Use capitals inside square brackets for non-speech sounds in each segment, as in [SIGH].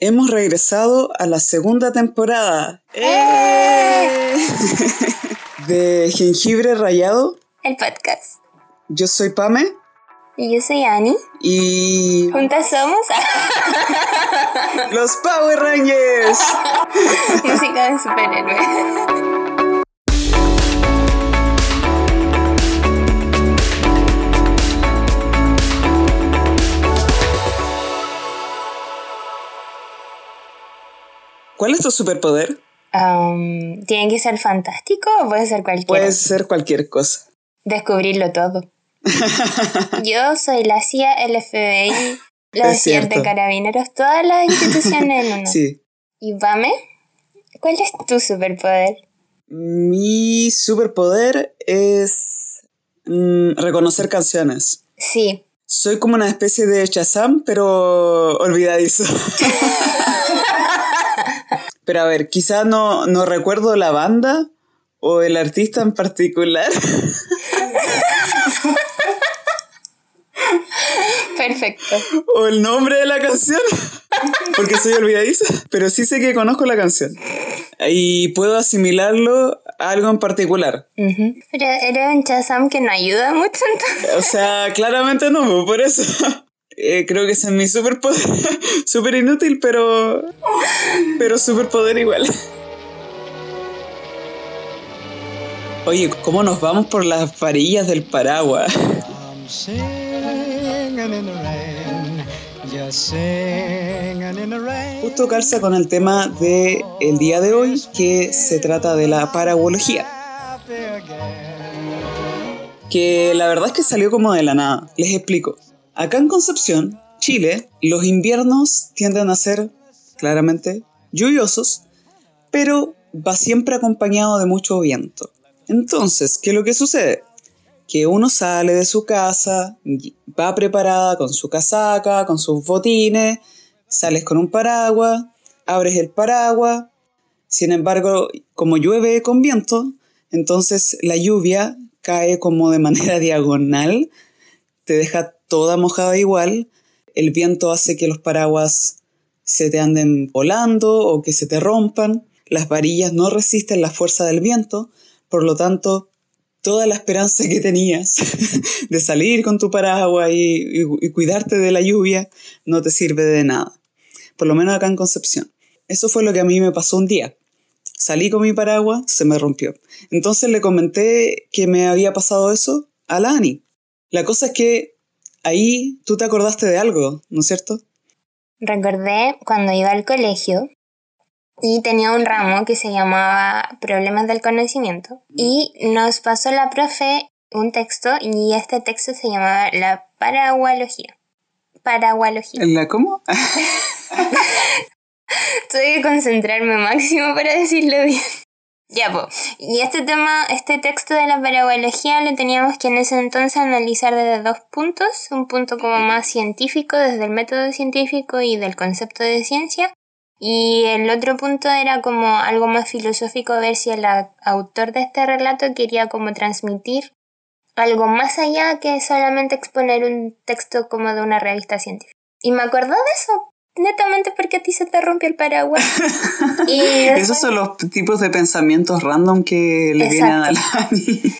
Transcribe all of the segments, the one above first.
hemos regresado a la segunda temporada ¡Eh! [LAUGHS] de Jengibre Rayado. El podcast. Yo soy Pame. Y yo soy Ani. Y. Juntas somos. [LAUGHS] ¡Los Power Rangers! [LAUGHS] Música de superhéroes. ¿Cuál es tu superpoder? ¿Tiene que ser fantástico o puede ser cualquier Puede ser cualquier cosa. Descubrirlo todo. [LAUGHS] Yo soy la CIA, el FBI, los siete carabineros, todas las [LAUGHS] instituciones en uno. Sí. ¿Y Vame? ¿Cuál es tu superpoder? Mi superpoder es mm, reconocer canciones. Sí. Soy como una especie de Shazam, pero olvidadizo. [LAUGHS] Pero a ver, quizá no, no recuerdo la banda o el artista en particular. Perfecto. O el nombre de la canción. Porque soy olvidadiza. Pero sí sé que conozco la canción. Y puedo asimilarlo a algo en particular. Pero eres un chazam que no ayuda mucho entonces. O sea, claramente no, por eso. Eh, creo que ese es mi superpoder. [LAUGHS] Súper inútil, pero. Pero superpoder igual. Oye, ¿cómo nos vamos por las varillas del paraguas? Justo calza con el tema del el día de hoy, que se trata de la paragología. Que la verdad es que salió como de la nada. Les explico. Acá en Concepción, Chile, los inviernos tienden a ser claramente lluviosos, pero va siempre acompañado de mucho viento. Entonces, ¿qué es lo que sucede? Que uno sale de su casa, va preparada con su casaca, con sus botines, sales con un paraguas, abres el paraguas, sin embargo, como llueve con viento, entonces la lluvia cae como de manera [LAUGHS] diagonal, te deja toda mojada igual, el viento hace que los paraguas se te anden volando o que se te rompan, las varillas no resisten la fuerza del viento, por lo tanto, toda la esperanza que tenías [LAUGHS] de salir con tu paraguas y, cuidarte de la lluvia no te sirve de nada. Por lo menos acá en Concepción. Eso fue lo que a mí me pasó un día. Salí con mi paraguas, se me rompió. Entonces le comenté que me había pasado eso a la Ani. La cosa es que ahí tú te acordaste de algo, ¿no es cierto? Recordé cuando iba al colegio y tenía un ramo que se llamaba Problemas del Conocimiento y nos pasó la profe un texto y este texto se llamaba la paragualogía. Paragualogía. ¿La cómo? [LAUGHS] Tuve que concentrarme máximo para decirlo bien. Ya, pues. Y este tema, este texto de la paragualogía lo teníamos que en ese entonces analizar desde dos puntos. Un punto como más científico, desde el método científico y del concepto de ciencia. Y el otro punto era como algo más filosófico, ver si el autor de este relato quería como transmitir algo más allá que solamente exponer un texto como de una revista científica. Y me acordó de eso, netamente porque a ti se te rompió el paraguas. [LAUGHS] y Esos son los tipos de pensamientos random que le vienen a la [LAUGHS]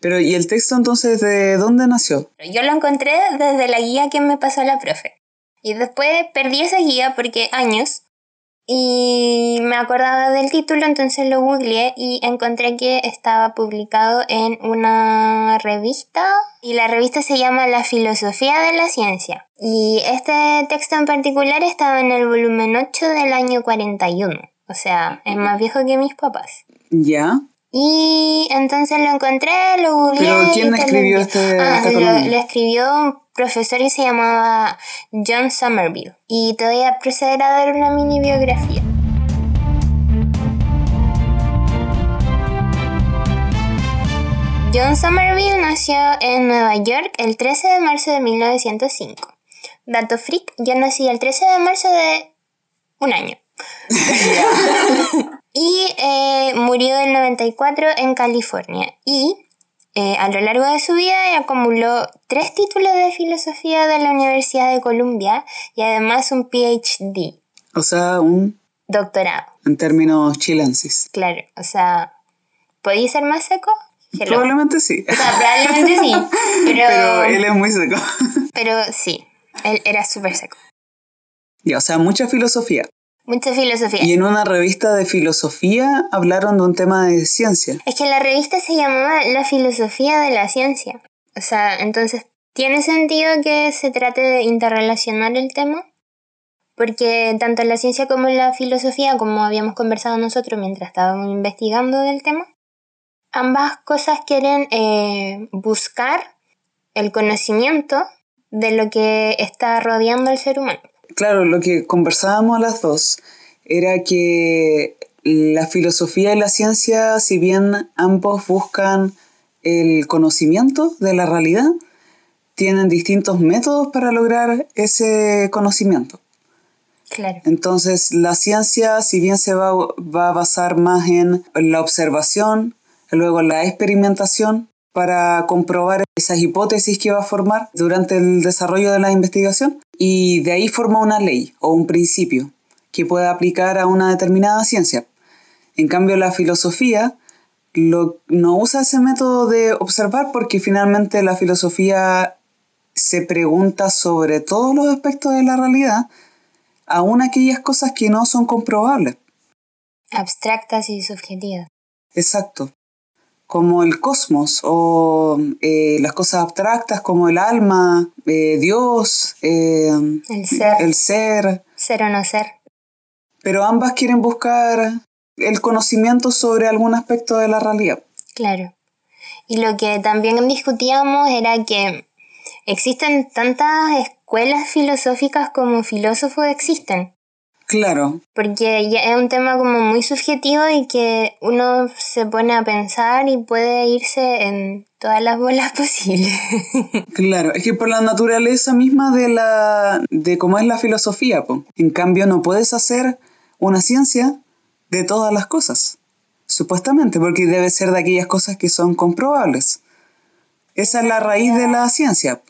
Pero, ¿y el texto entonces de dónde nació? Yo lo encontré desde la guía que me pasó la profe. Y después perdí esa guía porque años. Y me acordaba del título, entonces lo googleé y encontré que estaba publicado en una revista y la revista se llama La Filosofía de la Ciencia. Y este texto en particular estaba en el volumen 8 del año 41, o sea, es más viejo que mis papás. ¿Ya? Y entonces lo encontré, lo googleé. ¿Pero quién escribió este, ah, lo, escribió un profesor y se llamaba John Somerville. Y te voy a proceder a dar una mini biografía. John Somerville nació en Nueva York el 13 de marzo de 1905. Dato freak, yo nací el 13 de marzo de un año. [LAUGHS] y eh, murió en 94 en California. Y eh, a lo largo de su vida acumuló tres títulos de filosofía de la Universidad de Columbia y además un PhD. O sea, un Doctorado, en términos chilensis. claro. O sea, ¿podía ser más seco? Hello. Probablemente sí. O sea, probablemente sí. [LAUGHS] Pero, Pero él es muy seco. pero sí, él era súper seco. Ya, o sea, mucha filosofía. Mucha filosofía. Y en una revista de filosofía hablaron de un tema de ciencia. Es que la revista se llamaba La filosofía de la ciencia. O sea, entonces, ¿tiene sentido que se trate de interrelacionar el tema? Porque tanto la ciencia como la filosofía, como habíamos conversado nosotros mientras estábamos investigando del tema, ambas cosas quieren eh, buscar el conocimiento de lo que está rodeando al ser humano. Claro, lo que conversábamos las dos era que la filosofía y la ciencia, si bien ambos buscan el conocimiento de la realidad, tienen distintos métodos para lograr ese conocimiento. Claro. Entonces, la ciencia, si bien se va, va a basar más en la observación, luego en la experimentación, para comprobar esas hipótesis que va a formar durante el desarrollo de la investigación, y de ahí forma una ley o un principio que pueda aplicar a una determinada ciencia. En cambio, la filosofía lo- no usa ese método de observar porque finalmente la filosofía se pregunta sobre todos los aspectos de la realidad, aun aquellas cosas que no son comprobables. Abstractas y subjetivas. Exacto. Como el cosmos o eh, las cosas abstractas como el alma, eh, Dios, eh, El ser. el ser. Ser o no ser. Pero ambas quieren buscar el conocimiento sobre algún aspecto de la realidad. Claro. Y lo que también discutíamos era que existen tantas escuelas filosóficas como filósofos existen. Claro, Porque ya es un tema como muy subjetivo y que uno se pone a pensar y puede irse en todas las bolas [LAUGHS] posibles. claro. Es que por la naturaleza misma de la de cómo es la filosofía, po. En cambio, no puedes hacer una ciencia de todas las cosas. Supuestamente, porque debe ser de aquellas cosas que son comprobables. Esa es la raíz de la ciencia.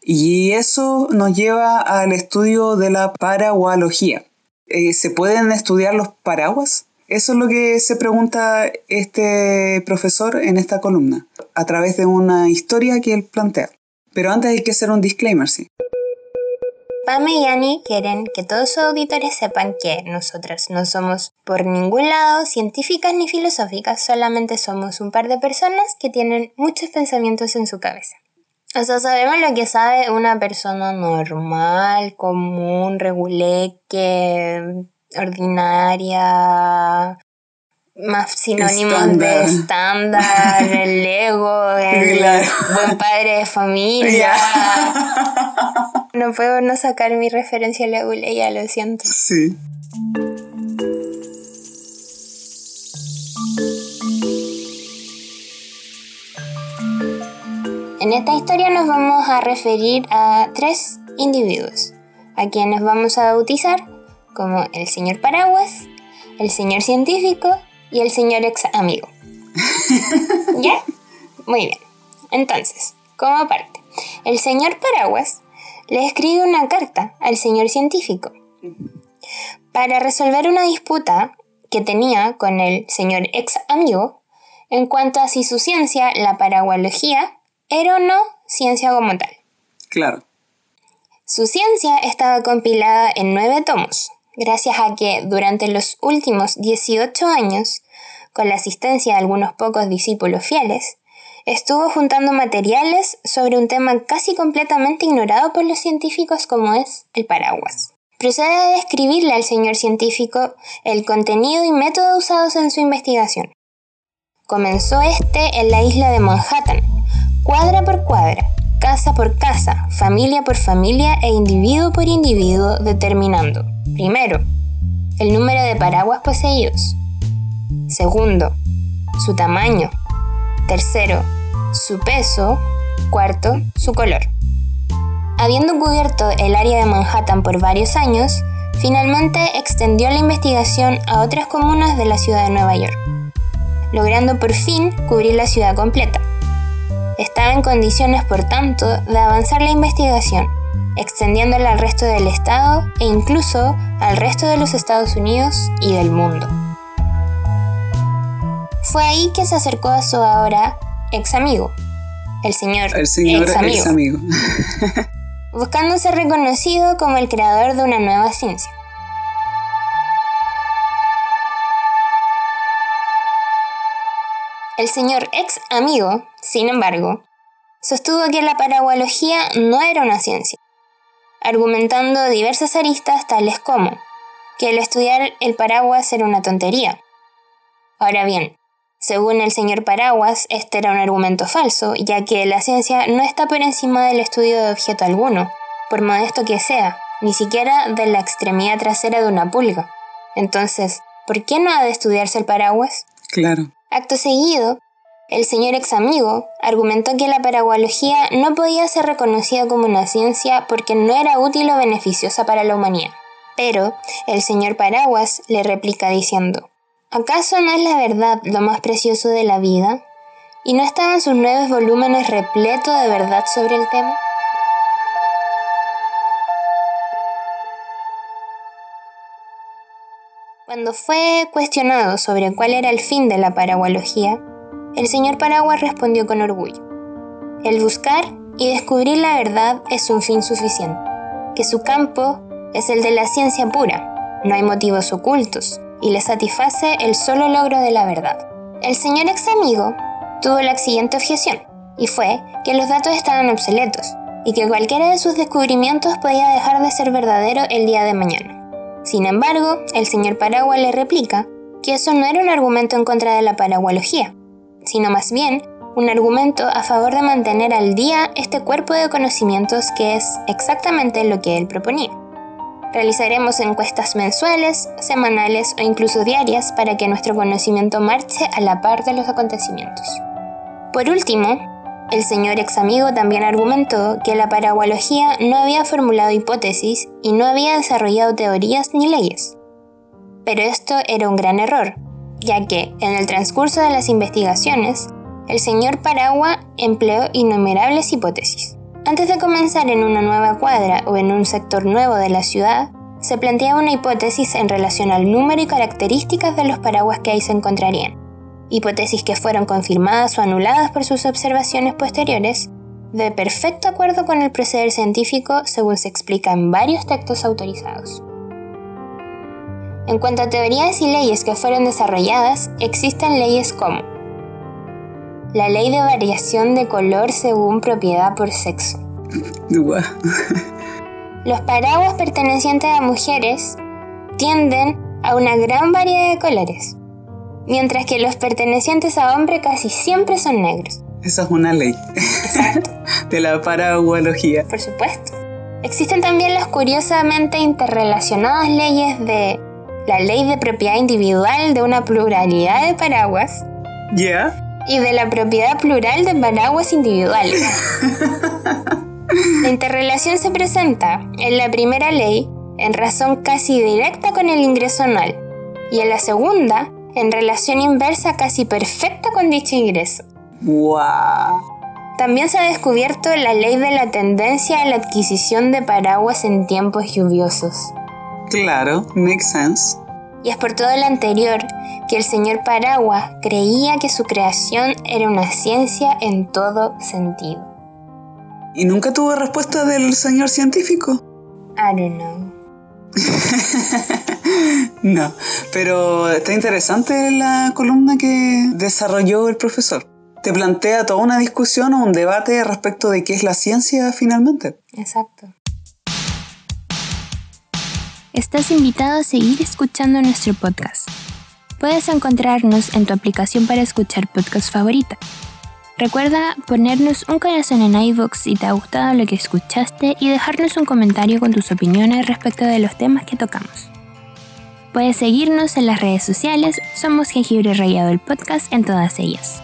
Y eso nos lleva al estudio de la paragualogía. Eh, ¿Se pueden estudiar los paraguas? Eso es lo que se pregunta este profesor en esta columna, a través de una historia que él plantea. Pero antes hay que hacer un disclaimer, sí. Pame y Annie quieren que todos sus auditores sepan que nosotras no somos por ningún lado científicas ni filosóficas, solamente somos un par de personas que tienen muchos pensamientos en su cabeza. O sea, sabemos lo que sabe una persona normal, común, reguleque, ordinaria, más sinónimos de Estándar. [LAUGHS] el ego, el Claro. buen padre de familia. No puedo no sacar mi referencia a la ya lo siento. Sí. En esta historia nos vamos a referir a tres individuos, a quienes vamos a bautizar como el señor Paraguas, el señor científico y el señor ex amigo. [LAUGHS] ¿Ya? Muy bien. Entonces, como parte, el señor Paraguas le escribe una carta al señor científico para resolver una disputa que tenía con el señor ex amigo en cuanto a si su ciencia, la paragualogía, era o no ciencia como tal. Claro. Su ciencia estaba compilada en nueve tomos, gracias a que durante los últimos 18 años, con la asistencia de algunos pocos discípulos fieles, estuvo juntando materiales sobre un tema casi completamente ignorado por los científicos como es el paraguas. Procede a describirle al señor científico el contenido y método usados en su investigación. Comenzó este en la isla de Manhattan, cuadra por cuadra, casa por casa, familia por familia e individuo por individuo, determinando, primero, el número de paraguas poseídos, segundo, su tamaño, tercero, su peso, cuarto, su color. Habiendo cubierto el área de Manhattan por varios años, finalmente extendió la investigación a otras comunas de la ciudad de Nueva York, logrando por fin cubrir la ciudad completa. Estaba en condiciones, por tanto, de avanzar la investigación, extendiéndola al resto del Estado e incluso al resto de los Estados Unidos y del mundo. Fue ahí que se acercó a su ahora ex amigo, el señor, El señor ex amigo, [LAUGHS] [LAUGHS] ex amigo. buscando ser reconocido como el creador de una nueva ciencia. El señor ex amigo, sin embargo, sostuvo que la paragualogía no era una ciencia, argumentando diversas aristas tales como que el estudiar el paraguas era una tontería. Ahora bien, según el señor Paraguas, este era un argumento falso, ya que la ciencia no está por encima del estudio de objeto alguno, por modesto que sea, ni siquiera de la extremidad trasera de una pulga. Entonces, ¿por qué no ha de estudiarse el paraguas? Claro. Acto seguido, el señor ex amigo argumentó que la paragualogía no podía ser reconocida como una ciencia porque no era útil o beneficiosa para la humanidad. Pero el señor Paraguas le replica diciendo, ¿acaso no es la verdad lo más precioso de la vida? ¿Y no estaban sus nueve volúmenes repletos de verdad sobre el tema? Cuando fue cuestionado sobre cuál era el fin de la paragualogía, el señor Paraguas respondió con orgullo. El buscar y descubrir la verdad es un fin suficiente, que su campo es el de la ciencia pura, no hay motivos ocultos, y le satisface el solo logro de la verdad. El señor ex amigo tuvo la siguiente objeción, y fue que los datos estaban obsoletos, y que cualquiera de sus descubrimientos podía dejar de ser verdadero el día de mañana. Sin embargo, el señor Paraguas le replica que eso no era un argumento en contra de la paragualogía, sino más bien un argumento a favor de mantener al día este cuerpo de conocimientos que es exactamente lo que él proponía. Realizaremos encuestas mensuales, semanales o incluso diarias para que nuestro conocimiento marche a la par de los acontecimientos. Por último, el señor ex amigo también argumentó que la paragualogía no había formulado hipótesis y no había desarrollado teorías ni leyes. Pero esto era un gran error, ya que, en el transcurso de las investigaciones, el señor Paragua empleó innumerables hipótesis. Antes de comenzar en una nueva cuadra o en un sector nuevo de la ciudad, se planteaba una hipótesis en relación al número y características de los paraguas que ahí se encontrarían, hipótesis que fueron confirmadas o anuladas por sus observaciones posteriores, de perfecto acuerdo con el proceder científico según se explica en varios textos autorizados. En cuanto a teorías y leyes que fueron desarrolladas, existen leyes como la ley de variación de color según propiedad por sexo. Los paraguas pertenecientes a mujeres tienden a una gran variedad de colores, mientras que los pertenecientes a hombres casi siempre son negros. Esa es una ley Exacto, [LAUGHS] de la paragualogía. por supuesto. Existen también las curiosamente interrelacionadas leyes de la ley de propiedad individual de una pluralidad de paraguas ¿Ya? y de la propiedad plural de paraguas individuales. [LAUGHS] La interrelación se presenta en la primera ley en razón casi directa con el ingreso anual y en la segunda en relación inversa casi perfecta con dicho ingreso. ¡Guau! También se ha descubierto la ley de la tendencia a la adquisición de paraguas en tiempos lluviosos. Claro, makes sense. Y es por todo lo anterior que el señor Paraguas creía que su creación era una ciencia en todo sentido. ¿Y nunca tuvo respuesta del señor científico? I don't know. [LAUGHS] No, pero está interesante la columna que desarrolló el profesor. Te plantea toda una discusión o un debate respecto de qué es la ciencia finalmente. Exacto. Estás invitado a seguir escuchando nuestro podcast. Puedes encontrarnos en tu aplicación para escuchar podcast favorita. Recuerda ponernos un corazón en iVoox si te ha gustado lo que escuchaste y dejarnos un comentario con tus opiniones respecto de los temas que tocamos. Puedes seguirnos en las redes sociales, somos Jengibre Rayado el podcast en todas ellas.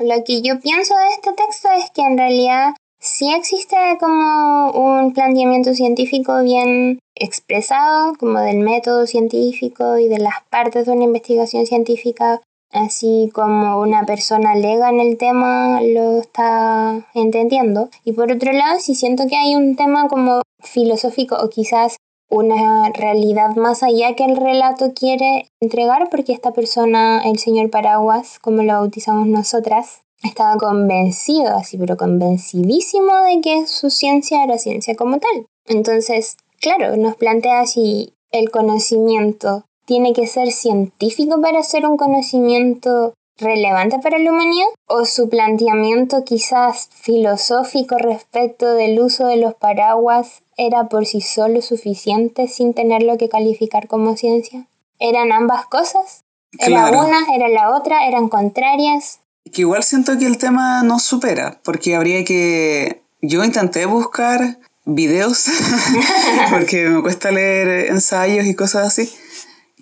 Lo que yo pienso de este texto es que en realidad sí existe como un planteamiento científico bien expresado, como del método científico y de las partes de una investigación científica así como una persona lega en el tema lo está entendiendo. Y por otro lado, sí siento que hay un tema como filosófico o quizás una realidad más allá que el relato quiere entregar, porque esta persona, el señor Paraguas, como lo bautizamos nosotras, estaba convencido, así, pero convencidísimo de que su ciencia era ciencia como tal. Entonces, claro, nos plantea si el conocimiento tiene que ser científico para ser un conocimiento relevante para la humanidad o su planteamiento quizás filosófico respecto del uso de los paraguas era por sí solo suficiente sin tenerlo que calificar como ciencia? ¿Eran ambas cosas? ¿Era una, era la otra, eran contrarias? Que igual siento que el tema no supera, porque habría que... Yo intenté buscar videos, [LAUGHS] porque me cuesta leer ensayos y cosas así,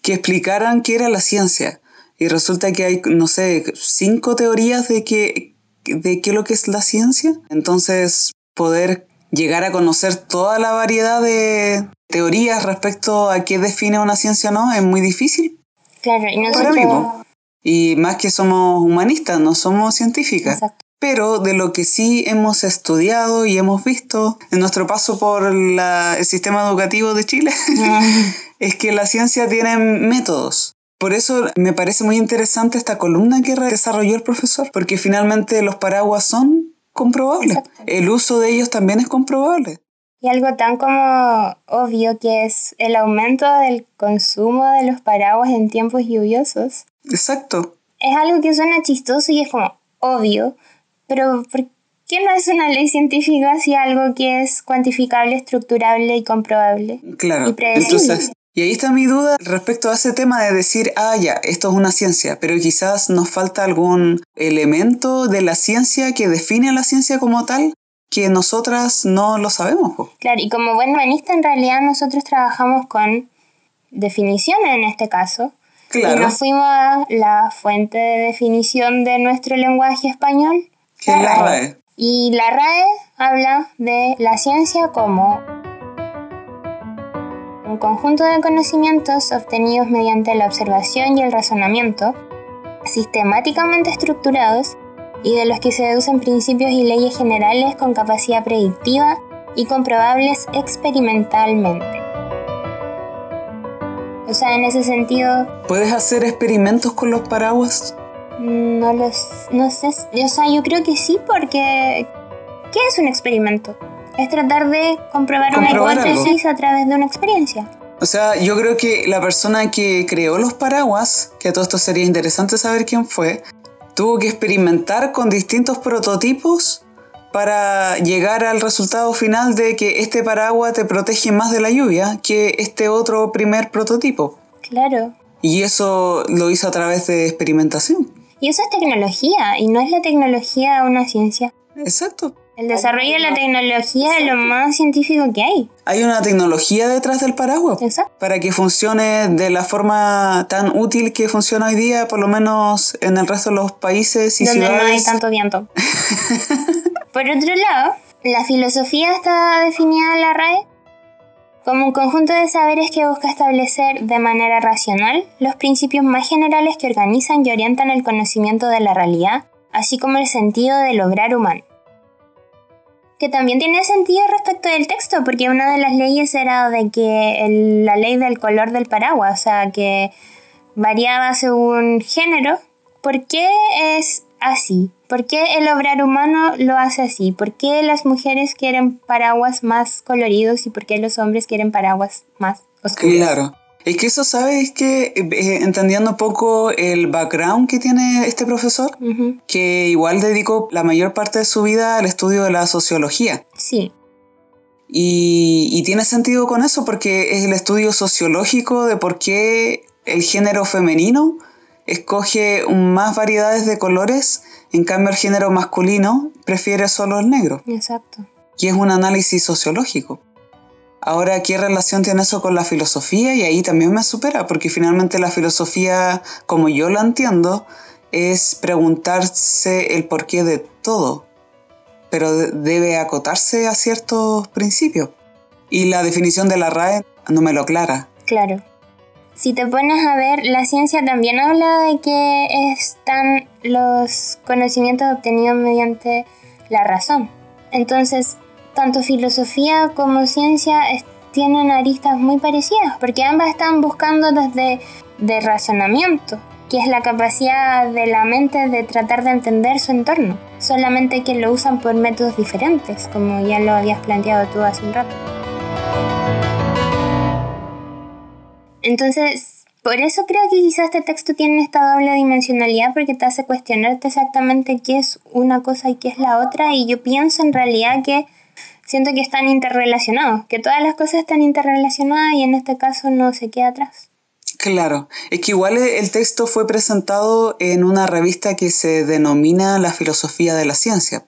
que explicaran qué era la ciencia. Y resulta que hay, no sé, cinco teorías de qué, de qué es lo que es la ciencia. Entonces, poder llegar a conocer toda la variedad de teorías respecto a qué define una ciencia o no es muy difícil. Claro, y nosotros... Y más que somos humanistas, no somos científicas. Exacto. Pero de lo que sí hemos estudiado y hemos visto en nuestro paso por el sistema educativo de Chile, [LAUGHS] es que la ciencia tiene métodos. Por eso me parece muy interesante esta columna que desarrolló el profesor, porque finalmente los paraguas son comprobables. El uso de ellos también es comprobable. Y algo tan como obvio que es el aumento del consumo de los paraguas en tiempos lluviosos. Exacto. Es algo que suena chistoso y es como obvio, pero ¿por qué no es una ley científica si algo que es cuantificable, estructurable y comprobable? Claro. Y Entonces, y ahí está mi duda respecto a ese tema de decir, ah, ya, esto es una ciencia, pero quizás nos falta algún elemento de la ciencia que define a la ciencia como tal que nosotras no lo sabemos. Claro, y como buen humanista en realidad nosotros trabajamos con definiciones en este caso. Claro. Y nos fuimos a la fuente de definición de nuestro lenguaje español. Que la RAE. Y la RAE habla de la ciencia como un conjunto de conocimientos obtenidos mediante la observación y el razonamiento, sistemáticamente estructurados y de los que se deducen principios y leyes generales con capacidad predictiva y comprobables experimentalmente. O sea, en ese sentido... ¿Puedes hacer experimentos con los paraguas? No los... no sé... O sea, yo creo que sí porque... ¿Qué es un experimento? Es tratar de comprobar, una hipótesis a través de una experiencia. O sea, yo creo que la persona que creó los paraguas, que a todo esto sería interesante saber quién fue, tuvo que experimentar con distintos prototipos para llegar al resultado final de que este paraguas te protege más de la lluvia que este otro primer prototipo. Claro. Y eso lo hizo a través de experimentación. Y eso es tecnología, y no es la tecnología una ciencia. Exacto. El desarrollo de la tecnología es lo más científico que hay. Hay una tecnología detrás del paraguas. Exacto. Para que funcione de la forma tan útil que funciona hoy día, por lo menos en el resto de los países y Donde ciudades. no hay tanto viento. [LAUGHS] por otro lado, la filosofía está definida en la RAE como un conjunto de saberes que busca establecer de manera racional los principios más generales que organizan y orientan el conocimiento de la realidad, así como el sentido del obrar humano que también tiene sentido respecto del texto, porque una de las leyes era de que la ley del color del paraguas, o sea, que variaba según género. ¿Por qué es así? ¿Por qué el obrar humano lo hace así? ¿Por qué las mujeres quieren paraguas más coloridos y por qué los hombres quieren paraguas más oscuros? Claro. Es que eso, ¿sabes? Que eh, entendiendo un poco el background que tiene este profesor, que igual dedicó la mayor parte de su vida al estudio de la sociología. Sí. Y, y tiene sentido con eso porque es el estudio sociológico de por qué el género femenino escoge más variedades de colores, en cambio el género masculino prefiere solo el negro. Exacto. Y es un análisis sociológico. Ahora, ¿qué relación tiene eso con la filosofía? Y ahí también me supera, porque finalmente la filosofía, como yo lo entiendo, es preguntarse el porqué de todo, pero debe acotarse a ciertos principios. Y la definición de la RAE no me lo aclara. Claro. si te pones a ver, la ciencia también habla de que están los conocimientos obtenidos mediante la razón. Entonces, tanto filosofía como ciencia tienen aristas muy parecidas, porque ambas están buscando desde de razonamiento, que es la capacidad de la mente de tratar de entender su entorno, solamente que lo usan por métodos diferentes, como ya lo habías planteado tú hace un rato. Entonces, por eso creo que quizás este texto tiene esta doble dimensionalidad porque te hace cuestionarte exactamente qué es una cosa y qué es la otra y yo pienso en realidad que siento que están interrelacionados, que todas las cosas están interrelacionadas y en este caso no se queda atrás. Claro, es que igual el texto fue presentado en una revista que se denomina La filosofía de la ciencia.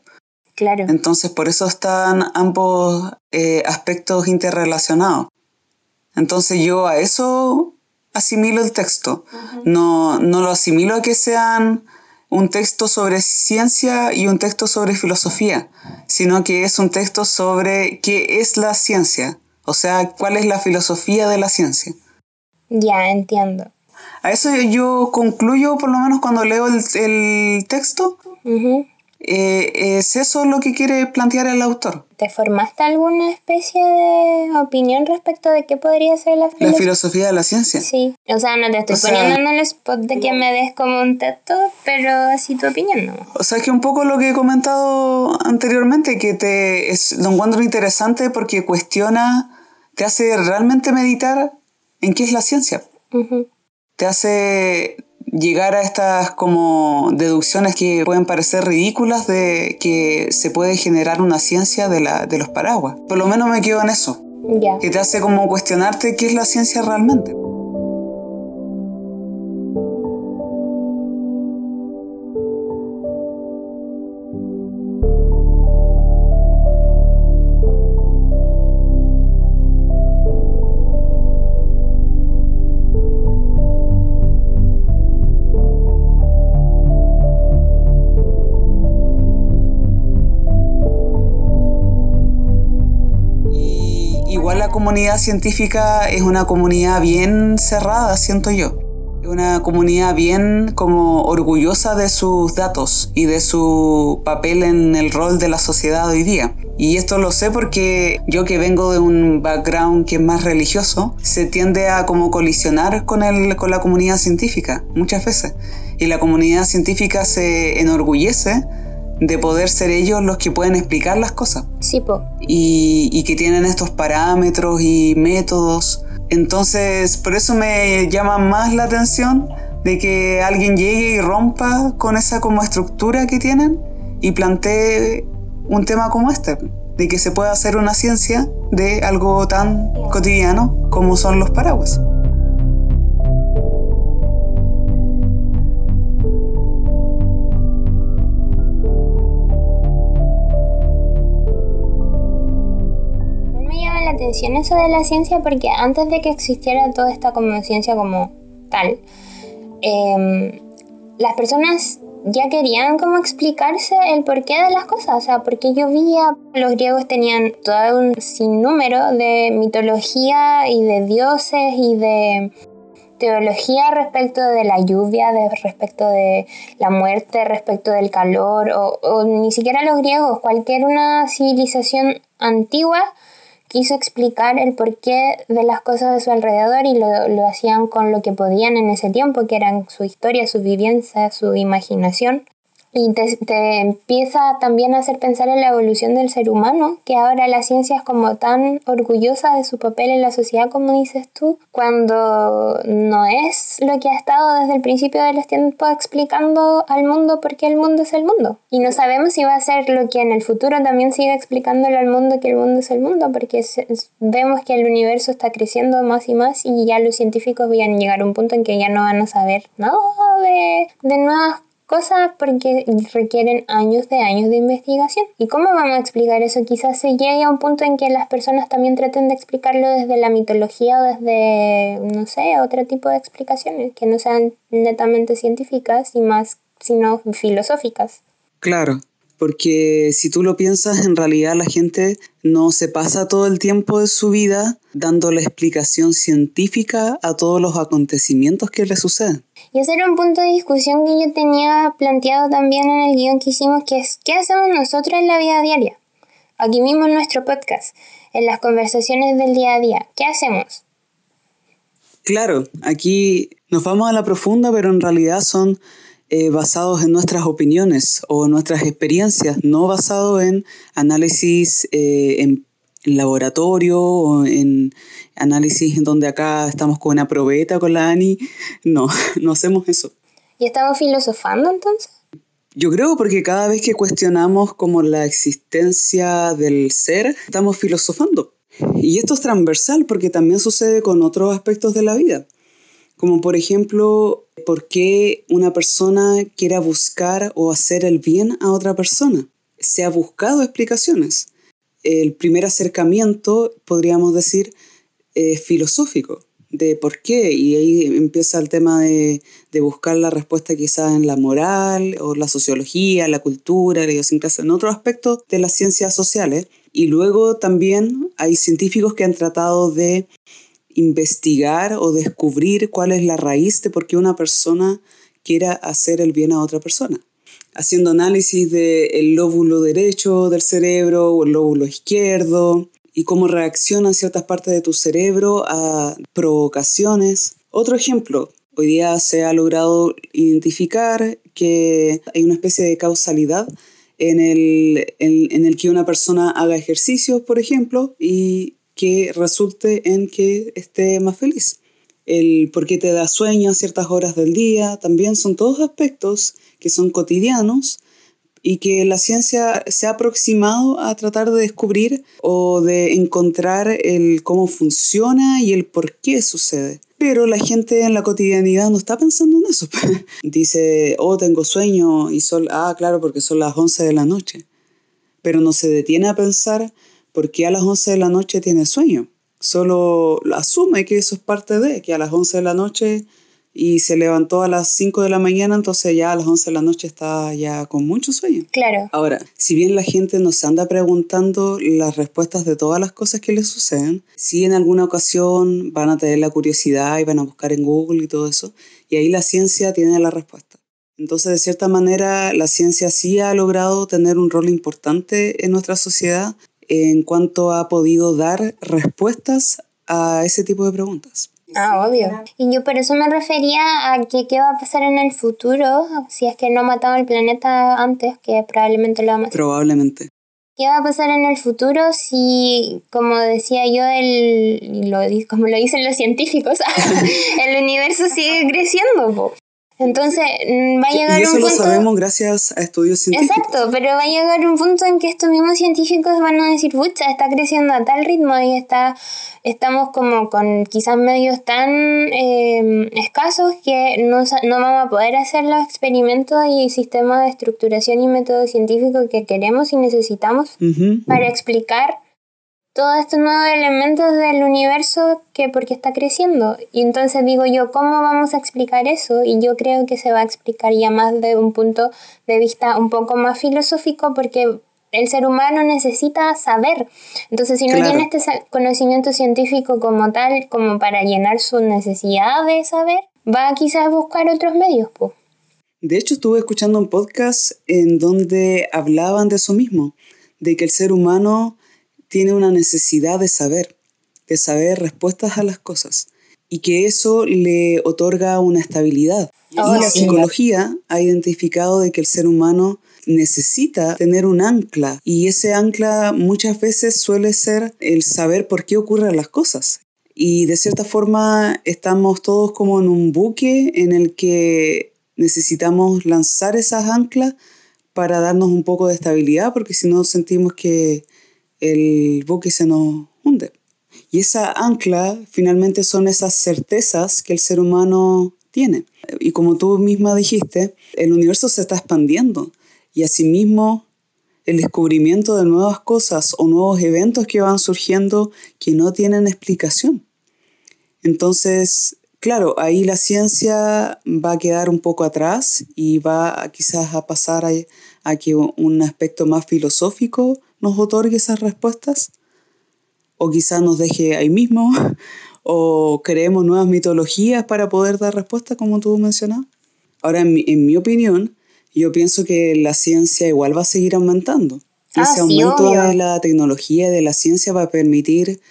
Claro. Entonces por eso están ambos eh, aspectos interrelacionados. Entonces yo a eso asimilo el texto. no, no lo asimilo a que sean un texto sobre ciencia y un texto sobre filosofía, sino que es un texto sobre qué es la ciencia, o sea, cuál es la filosofía de la ciencia. Ya, entiendo. A eso yo concluyo, por lo menos cuando leo el, texto, eh, ¿Es eso lo que quiere plantear el autor? ¿Te formaste alguna especie de opinión respecto de qué podría ser la filosofía? La filosofía de la ciencia. Sí, o sea, no te estoy poniendo en el spot de que me des como un texto, pero así tu opinión no. O sea, que un poco lo que he comentado anteriormente, que te es, lo encuentro interesante porque cuestiona, te hace realmente meditar en qué es la ciencia. Te hace llegar a estas como deducciones que pueden parecer ridículas de que se puede generar una ciencia de, la, de los paraguas. Por lo menos me quedo en eso. Que te hace como cuestionarte qué es la ciencia realmente. Comunidad científica es una comunidad bien cerrada, siento yo. Una comunidad bien como orgullosa de sus datos y de su papel en el rol de la sociedad hoy día. Y esto lo sé porque yo que vengo de un background que es más religioso, se tiende a como colisionar con, el, con la comunidad científica muchas veces. Y la comunidad científica se enorgullece de poder ser ellos los que pueden explicar las cosas. Sí, po. Y, y que tienen estos parámetros y métodos. Entonces, por eso me llama más la atención de que alguien llegue y rompa con esa como estructura que tienen y plantee un tema como este, de que se pueda hacer una ciencia de algo tan cotidiano como son los paraguas. Atención eso de la ciencia porque antes de que existiera toda esta como ciencia como tal, em, las personas ya querían como explicarse el porqué de las cosas, o sea, porque llovía, los griegos tenían todo un sinnúmero de mitología y de dioses y de teología respecto de la lluvia, de, respecto de la muerte, respecto del calor, o, o ni siquiera los griegos, cualquier una civilización antigua quiso explicar el porqué de las cosas de su alrededor y lo, lo, hacían con lo que podían en ese tiempo, que eran su historia, su vivencia, su imaginación. Y te, empieza también a hacer pensar en la evolución del ser humano, que ahora la ciencia es como tan orgullosa de su papel en la sociedad, como dices tú, cuando no es lo que ha estado desde el principio de los tiempos explicando al mundo por qué el mundo es el mundo. Y no sabemos si va a ser lo que en el futuro también siga explicándole al mundo que el mundo es el mundo, porque vemos que el universo está creciendo más y más y ya los científicos van a llegar a un punto en que ya no van a saber nada de, de nuevas cosas porque requieren años de años de investigación. ¿Y cómo vamos a explicar eso? Quizás se llegue a un punto en que las personas también traten de explicarlo desde la mitología o desde, no sé, otro tipo de explicaciones que no sean netamente científicas y más, sino filosóficas. Claro, Porque si tú lo piensas, en realidad la gente no se pasa todo el tiempo de su vida dando la explicación científica a todos los acontecimientos que le suceden. Y ese era un punto de discusión que yo tenía planteado también en el guion que hicimos, que es ¿qué hacemos nosotros en la vida diaria? Aquí mismo en nuestro podcast, en las conversaciones del día a día. ¿Qué hacemos? Claro, aquí nos vamos a la profunda, pero en realidad son eh, basados en nuestras opiniones o nuestras experiencias, no basados en análisis eh, en laboratorio o en análisis en donde acá estamos con una probeta con la Ani. No, [LAUGHS] no hacemos eso. ¿Y estamos filosofando entonces? Yo creo porque cada vez que cuestionamos como la existencia del ser, estamos filosofando. Y esto es transversal porque también sucede con otros aspectos de la vida. Como por ejemplo, ¿por qué una persona quiera buscar o hacer el bien a otra persona? Se ha buscado explicaciones. El primer acercamiento, podríamos decir, es filosófico de por qué, y ahí empieza el tema de, de buscar la respuesta quizás en la moral o la sociología, la cultura, la idiosincrasia, en otros aspectos de las ciencias sociales. Y luego también hay científicos que han tratado de investigar o descubrir cuál es la raíz de por qué una persona quiera hacer el bien a otra persona. Haciendo análisis del lóbulo derecho del cerebro o el lóbulo izquierdo, y cómo reaccionan ciertas partes de tu cerebro a provocaciones. Otro ejemplo, hoy día se ha logrado identificar que hay una especie de causalidad en el, en, el que una persona haga ejercicios, por ejemplo, y que resulte en que esté más feliz. El por qué te da sueño a ciertas horas del día, también son todos aspectos que son cotidianos y que la ciencia se ha aproximado a tratar de descubrir o de encontrar el cómo funciona y el por qué sucede. Pero la gente en la cotidianidad no está pensando en eso. [LAUGHS] Dice, oh, tengo sueño y son, ah, claro, porque son las 11 de la noche. Pero no se detiene a pensar por qué a las 11 de la noche tiene sueño. Solo asume que eso es parte de, que a las 11 de la noche y se levantó a las 5 de la mañana, entonces ya a las 11 de la noche está ya con mucho sueño. Claro. Ahora, si bien la gente nos anda preguntando las respuestas de todas las cosas que les suceden, si en alguna ocasión van a tener la curiosidad y van a buscar en Google y todo eso, y ahí la ciencia tiene la respuesta. Entonces, de cierta manera, la ciencia sí ha logrado tener un rol importante en nuestra sociedad en cuanto ha podido dar respuestas a ese tipo de preguntas. Ah, obvio. Y yo por eso me refería a que qué va a pasar en el futuro si es que no matamos el planeta antes, que probablemente lo vamos a hacer. Probablemente. ¿Qué va a pasar en el futuro si, como decía yo, el, lo, como lo dicen los científicos, [LAUGHS] el universo sigue creciendo? Entonces, mm, va a llegar y eso un punto... lo sabemos gracias a estudios científicos. Exacto, pero va a llegar un punto en que estos mismos científicos van a decir, pucha, está creciendo a tal ritmo y está, estamos como con quizás medios tan em, escasos que no, no vamos a poder hacer los experimentos y sistemas de estructuración y método científico que queremos y necesitamos para explicar todos estos nuevos elementos del universo que porque está creciendo. Y entonces digo yo, ¿cómo vamos a explicar eso? Y yo creo que se va a explicar ya más de un punto de vista un poco más filosófico porque el ser humano necesita saber. Entonces, si no tiene este conocimiento científico como tal, como para llenar su necesidad de saber, va a quizás buscar otros medios. pues De hecho, estuve escuchando un podcast en donde hablaban de eso mismo, de que el ser humano tiene una necesidad de saber, de saber respuestas a las cosas y que eso le otorga una estabilidad. y la psicología ha identificado de que el ser humano necesita tener un ancla y ese ancla muchas veces suele ser el saber por qué ocurren las cosas. Y de cierta forma estamos todos como en un buque en el que necesitamos lanzar esas anclas para darnos un poco de estabilidad porque si no sentimos que el buque se nos hunde. Y esa ancla finalmente son esas certezas que el ser humano tiene. Y como tú misma dijiste, el universo se está expandiendo y asimismo el descubrimiento de nuevas cosas o nuevos eventos que van surgiendo que no tienen explicación. Entonces, claro, ahí la ciencia va a quedar un poco atrás y va quizás a pasar a, a que un aspecto más filosófico nos otorgue esas respuestas. O quizás nos deje ahí mismo. [LAUGHS] O creemos nuevas mitologías para poder dar respuestas, como tú mencionabas. Ahora, en mi, en mi opinión, yo pienso que la ciencia igual va a seguir aumentando. Ah, Ese sí, aumento obvio. de la tecnología y de la ciencia va a permitir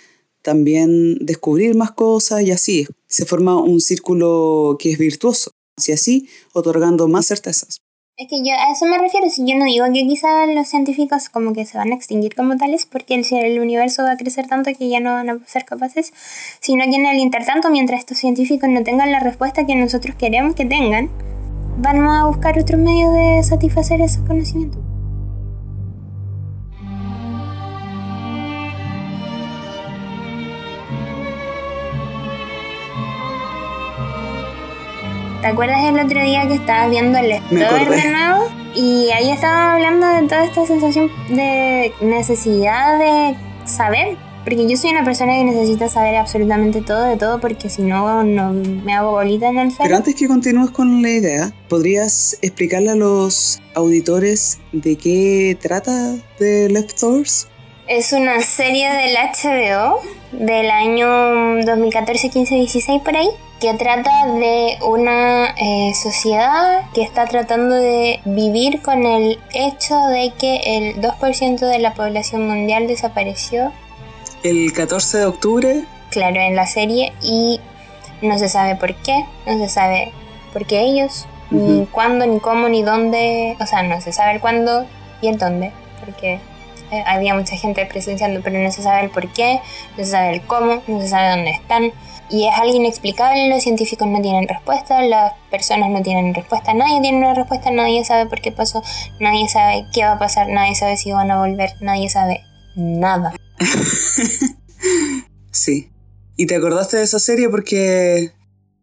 también descubrir más cosas y así. Se forma un círculo que es virtuoso. Y así, otorgando más certezas. Es que yo a eso me refiero, si yo no digo que quizás los científicos como que se van a extinguir como tales porque el, el universo va a crecer tanto que ya no van a ser capaces, sino que en el intertanto, mientras estos científicos no tengan la respuesta que nosotros queremos que tengan, van a buscar otros medios de satisfacer ese conocimiento. ¿Te acuerdas el otro día que estabas viendo el acordé. de nuevo? Y ahí estaba hablando de toda esta sensación de necesidad de saber. Porque yo soy una persona que necesita saber absolutamente todo de todo porque si no, no me hago bolita en el Pero cerebro. antes que continúes con la idea, ¿podrías explicarle a los auditores de qué trata The Leftovers? Es una serie del HBO del año 2014, 15, 16 por ahí, que trata de una eh, sociedad que está tratando de vivir con el hecho de que el 2% de la población mundial desapareció, El 14 de octubre, claro, en la serie y no se sabe por qué, no se sabe por qué ellos, ni cuándo, ni cómo, ni dónde, o sea, no se sabe el cuándo y el dónde, porque eh, había mucha gente presenciando, pero no se sabe el por qué, no se sabe el cómo, no se sabe dónde están. Y es algo inexplicable, los científicos no tienen respuesta, las personas no tienen respuesta, nadie tiene una respuesta, nadie sabe por qué pasó, nadie sabe qué va a pasar, nadie sabe si van a volver, nadie sabe nada. [LAUGHS] sí. ¿Y te acordaste de esa serie porque...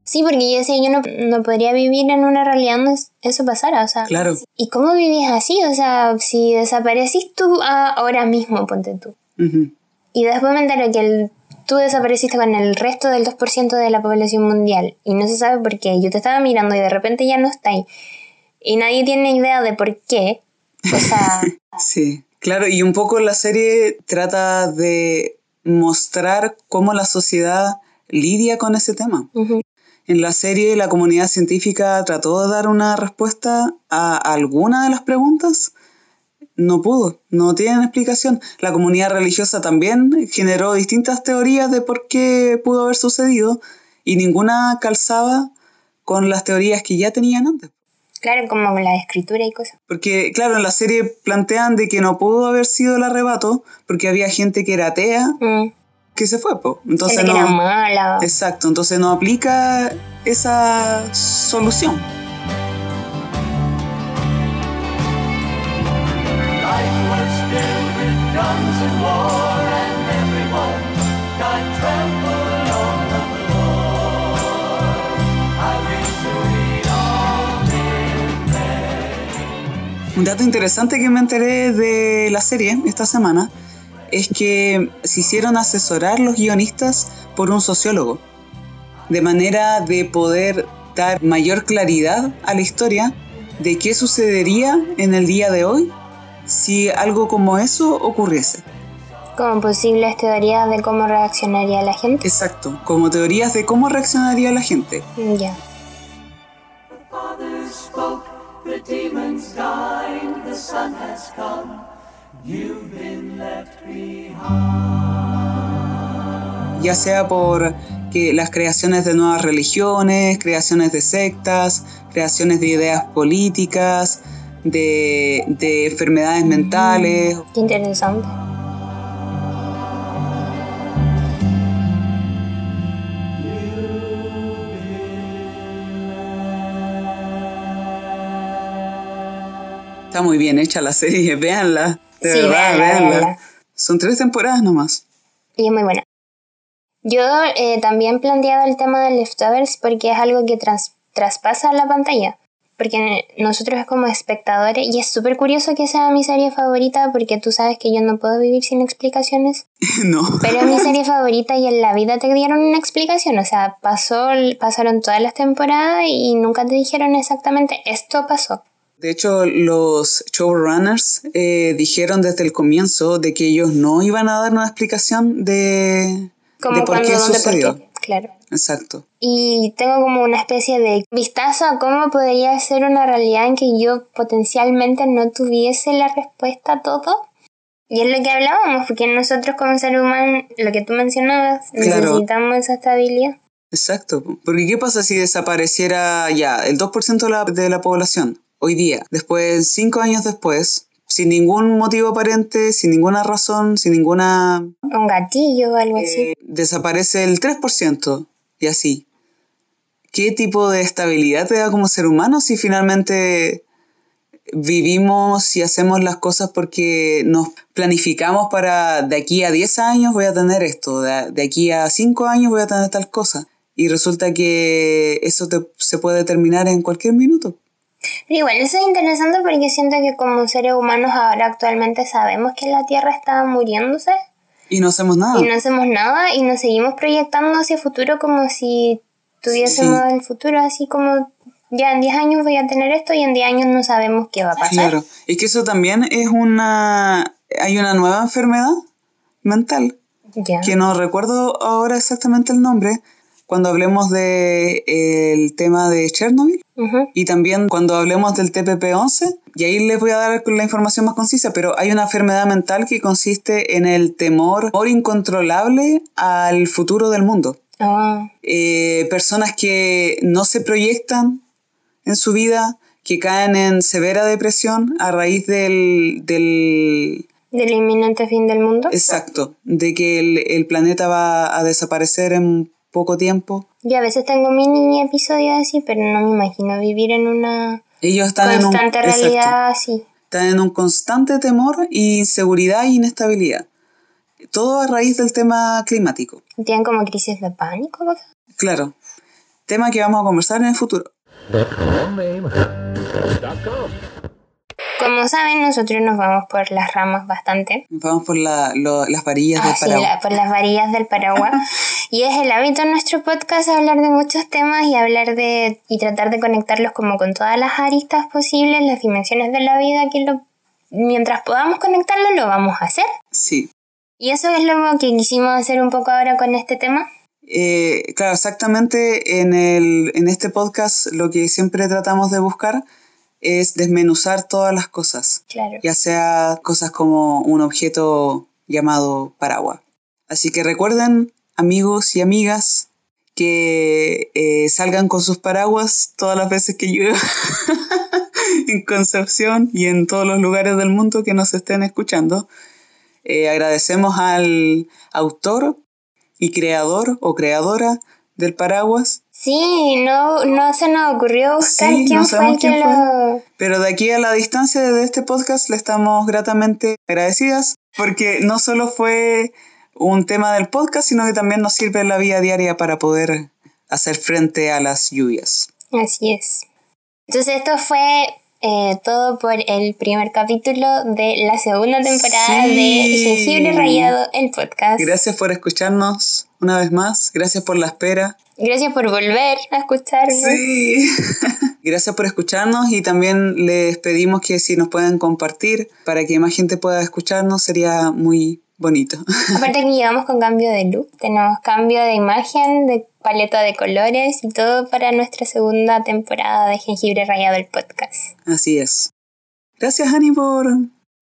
Sí, porque yo decía, yo no, no podría vivir en una realidad donde eso pasara, o sea... Claro. ¿Y cómo vivís así? O sea, si desaparecís tú ah, ahora mismo, ponte tú. Ujú. Y después me entero que el- tú desapareciste con el resto del 2% de la población mundial y no se sabe por qué. Yo te estaba mirando y de repente ya no está ahí. Y nadie tiene idea de por qué. O sea, [LAUGHS] Sí, claro, y un poco la serie trata de mostrar cómo la sociedad lidia con ese tema. En la serie la comunidad científica trató de dar una respuesta a alguna de las preguntas. No pudo, no tienen explicación. La comunidad religiosa también generó distintas teorías de por qué pudo haber sucedido y ninguna calzaba con las teorías que ya tenían antes. claro, como la escritura y cosas. Porque, claro, en la serie plantean de que no pudo haber sido el arrebato porque había gente que era atea Mm. que se fue, po. Entonces Gente que no. era mala. Exacto, entonces no aplica esa solución. Un dato interesante que me enteré de la serie esta semana es que se hicieron asesorar los guionistas por un sociólogo, de manera de poder dar mayor claridad a la historia de qué sucedería en el día de hoy si algo como eso ocurriese. Como posibles teorías de cómo reaccionaría la gente. Exacto, como teorías de cómo reaccionaría la gente. Ya. The demons died, the sun has come. You've been left behind. ya sea por que las creaciones de nuevas religiones, creaciones de sectas, creaciones de ideas políticas, de, de enfermedades mentales. Qué interesante. Está muy bien hecha la serie, [LAUGHS] véanla. De Sí, verdad, véanla, véanla. véanla. Son tres temporadas nomás. Y es muy buena. Yo eh, también planteaba el tema de leftovers porque es algo que tras- traspasa la pantalla. porque nosotros como espectadores, y es súper curioso que sea mi serie favorita, porque tú sabes que yo no puedo vivir sin explicaciones, [LAUGHS] no. pero es mi serie favorita y en la vida te dieron una explicación, o sea, pasó, pasaron todas las temporadas y nunca te dijeron exactamente esto pasó. De hecho, los showrunners eh, dijeron desde el comienzo de que ellos no iban a dar una explicación de, Como de por cuando, qué por sucedió. qué. Claro. Exacto. Y tengo como una especie de vistazo a cómo podría ser una realidad en que yo potencialmente no tuviese la respuesta a todo. Y es lo que hablábamos, porque nosotros como ser humano, lo que tú mencionabas, Claro. necesitamos esa estabilidad. Exacto. Porque ¿qué pasa si desapareciera ya el 2% de la, de la población hoy día? Después, cinco años después, sin ningún motivo aparente, sin ninguna razón, sin ninguna... Un gatillo o algo así. eh, desaparece el 3% y así. ¿Qué tipo de estabilidad te da como ser humano si finalmente vivimos y hacemos las cosas porque nos planificamos para de aquí a 10 años voy a tener esto, de, de aquí a 5 años voy a tener tal cosa? Y resulta que eso te- se puede terminar en cualquier minuto. Pero igual, eso es interesante porque siento que como seres humanos ahora actualmente sabemos que la Tierra está muriéndose Y no hacemos nada. y no hacemos nada y nos seguimos proyectando hacia el futuro como si tuviésemos el futuro así como ya en 10 años voy a tener esto y en 10 años no sabemos qué va a pasar. Claro, es que eso también es una... Hay una nueva enfermedad mental Ya. que no recuerdo ahora exactamente el nombre, cuando hablemos del el tema de Chernobyl Y también cuando hablemos del TPP-11, y ahí les voy a dar la información más concisa, pero hay una enfermedad mental que consiste en el temor, temor incontrolable al futuro del mundo. Ah, Eh, personas que no se proyectan en su vida, que caen en severa depresión a raíz del, del, del inminente fin del mundo. Exacto, de que el, el planeta va a desaparecer en poco tiempo. Yo a veces tengo mini episodios así, pero no me imagino vivir en una Ellos están en, un, constante exacto, realidad así. están en un constante temor, inseguridad e inestabilidad. Todo a raíz del tema climático. Tienen como crisis de pánico. Claro, tema que vamos a conversar en el futuro. Como saben, nosotros nos vamos por las ramas bastante. Vamos por la- lo- las varillas del Así, paraguas. la- por las varillas del paraguas. [LAUGHS] y es el hábito en nuestro podcast hablar de muchos temas y hablar de y tratar de conectarlos como con todas las aristas posibles, las dimensiones de la vida que lo mientras podamos conectarlo lo vamos a hacer. Sí. Y eso es lo que quisimos hacer un poco ahora con este tema. Eh, claro, exactamente en, el, en este podcast lo que siempre tratamos de buscar es desmenuzar todas las cosas. Claro. ya sea cosas como un objeto llamado paraguas. Así que recuerden, amigos y amigas, que eh, salgan con sus paraguas todas las veces que llueva [LAUGHS] en Concepción y en todos los lugares del mundo que nos estén escuchando. Eh, agradecemos al autor y creador o creadora del paraguas Sí, no, no se nos ocurrió buscar Sí, quién no fue que quién lo... Pero de aquí a la distancia de este podcast le estamos gratamente agradecidas porque no solo fue un tema del podcast, sino que también nos sirve en la vida diaria para poder hacer frente a las lluvias. Así es. Entonces esto fue eh, todo por el primer capítulo de la segunda temporada Sí. de Jengibre Rayado, el podcast. Gracias por escucharnos una vez más, gracias por la espera. Gracias por volver a escucharnos. Sí. [LAUGHS] Gracias por escucharnos y también les pedimos que si nos pueden compartir para que más gente pueda escucharnos sería muy bonito. [LAUGHS] Aparte que llegamos con cambio de look, tenemos cambio de imagen, de paleta de colores y todo para nuestra segunda temporada de Jengibre Rayado, el podcast. Así es. Gracias, Ani, por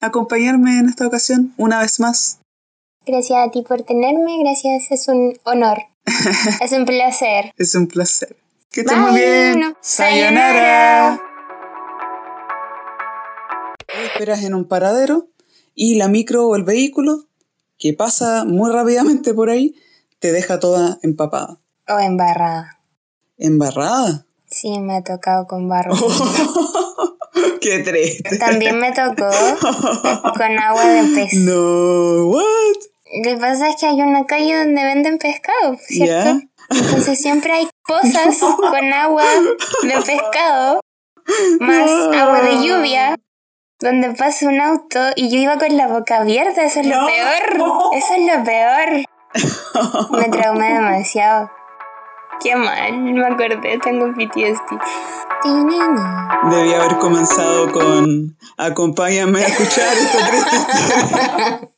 acompañarme en esta ocasión una vez más. Gracias a ti por tenerme, gracias, es un honor. [LAUGHS] es un placer. Es un placer. Que estés muy bien. No. Sayonara. Esperas en un paradero y la micro o el vehículo que pasa muy rápidamente por ahí te deja toda empapada. O embarrada. ¿Embarrada? Sí, me ha tocado con barro. [LAUGHS] [LAUGHS] ¡Qué triste! También me tocó con agua de pez. No, what? Lo que pasa es que hay una calle donde venden pescado, ¿cierto? Entonces siempre hay pozas [LAUGHS] con agua de pescado más agua de lluvia, donde pasa un auto y yo iba con la boca abierta, eso es lo peor, eso es lo peor. Me traumé demasiado. Qué mal, me acordé, tengo PTSD. Debía haber comenzado con Acompáñame a escuchar esta triste historia. [LAUGHS]